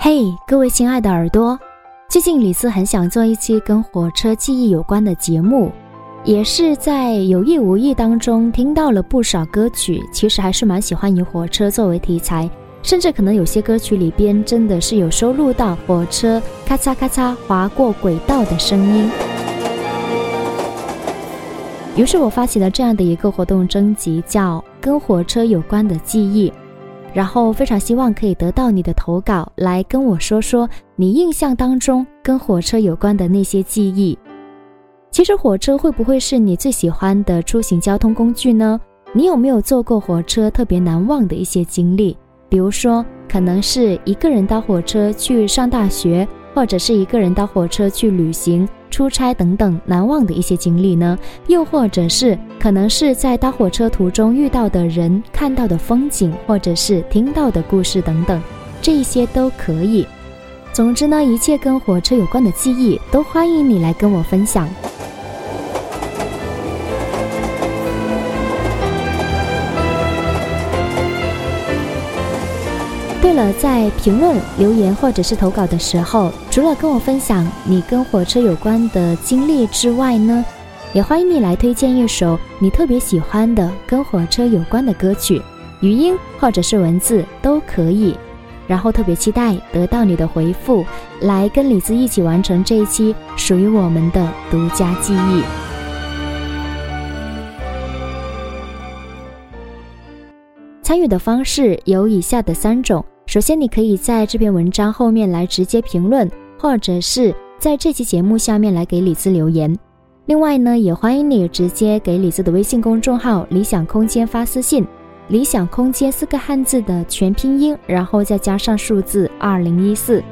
嘿，各位亲爱的耳朵，最近李斯很想做一期跟火车记忆有关的节目，也是在有意无意当中听到了不少歌曲，其实还是蛮喜欢以火车作为题材，甚至可能有些歌曲里边真的是有收录到火车咔嚓咔嚓划过轨道的声音。于是我发起了这样的一个活动征集，叫“跟火车有关的记忆”。然后非常希望可以得到你的投稿，来跟我说说你印象当中跟火车有关的那些记忆。其实火车会不会是你最喜欢的出行交通工具呢？你有没有坐过火车特别难忘的一些经历？比如说，可能是一个人搭火车去上大学，或者是一个人搭火车去旅行。出差等等难忘的一些经历呢？又或者是可能是在搭火车途中遇到的人、看到的风景，或者是听到的故事等等，这些都可以。总之呢，一切跟火车有关的记忆，都欢迎你来跟我分享。对了，在评论留言或者是投稿的时候，除了跟我分享你跟火车有关的经历之外呢，也欢迎你来推荐一首你特别喜欢的跟火车有关的歌曲，语音或者是文字都可以。然后特别期待得到你的回复，来跟李子一起完成这一期属于我们的独家记忆。参与的方式有以下的三种。首先，你可以在这篇文章后面来直接评论，或者是在这期节目下面来给李子留言。另外呢，也欢迎你直接给李子的微信公众号“理想空间”发私信，“理想空间”四个汉字的全拼音，然后再加上数字二零一四。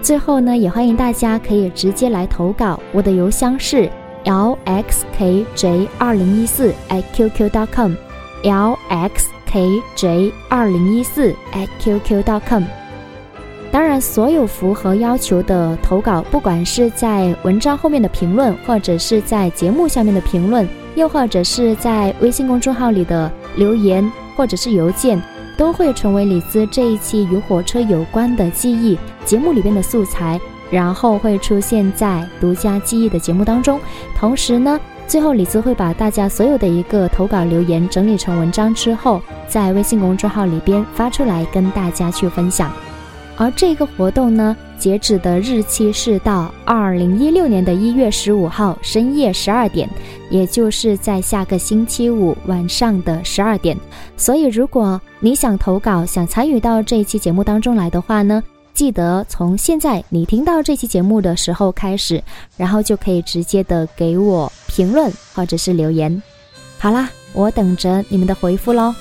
最后呢，也欢迎大家可以直接来投稿，我的邮箱是 lxkj 二零一四 @qq.com，lx。Kj 二零一四 at qq.com。当然，所有符合要求的投稿，不管是在文章后面的评论，或者是在节目下面的评论，又或者是在微信公众号里的留言，或者是邮件，都会成为李斯这一期与火车有关的记忆节目里边的素材，然后会出现在独家记忆的节目当中。同时呢。最后，李子会把大家所有的一个投稿留言整理成文章之后，在微信公众号里边发出来跟大家去分享。而这个活动呢，截止的日期是到二零一六年的一月十五号深夜十二点，也就是在下个星期五晚上的十二点。所以，如果你想投稿、想参与到这一期节目当中来的话呢？记得从现在你听到这期节目的时候开始，然后就可以直接的给我评论或者是留言。好啦，我等着你们的回复喽。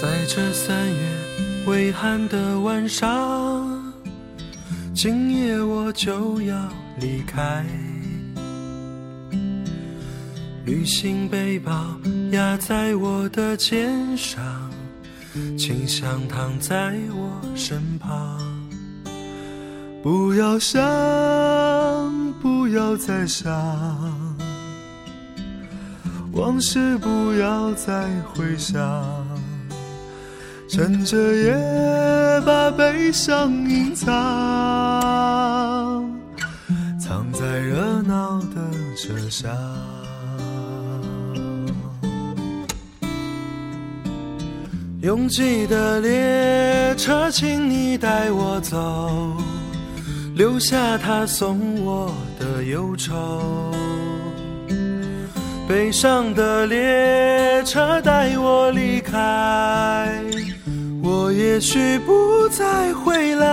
在这三月微寒的晚上，今夜我就要离开。旅行背包压在我的肩上，请想躺在我身旁。不要想，不要再想，往事不要再回想。趁着夜，把悲伤隐藏，藏在热闹的车厢。拥挤的列车，请你带我走，留下他送我的忧愁。悲伤的列车，带我离开。也许不再回来。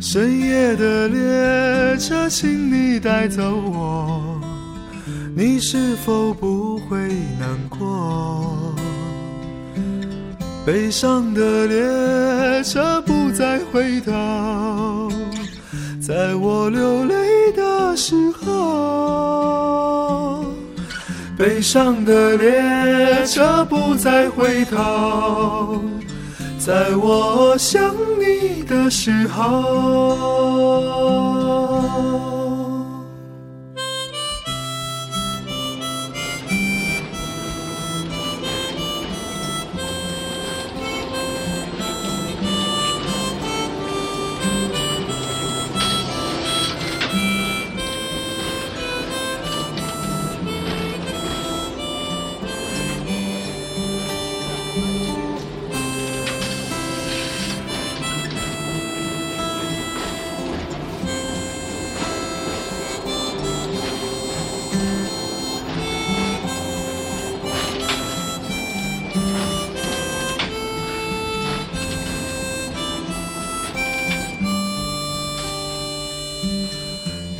深夜的列车，请你带走我，你是否不会难过？悲伤的列车不再回头，在我流泪的时候。悲伤的列车不再回头，在我想你的时候。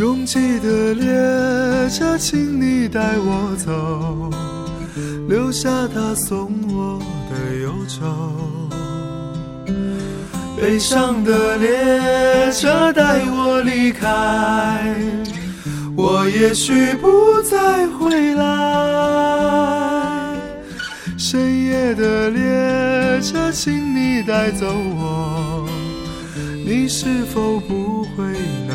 拥挤的列车，请你带我走，留下他送我的忧愁。悲伤的列车带我离开，我也许不再回来。深夜的列车，请你带走我，你是否不会难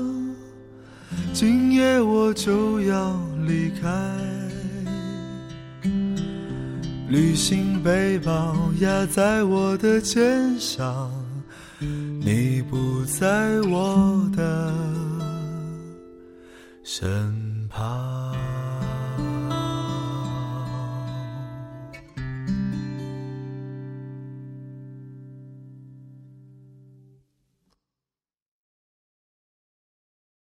今夜我就要离开，旅行背包压在我的肩上，你不在我的身旁。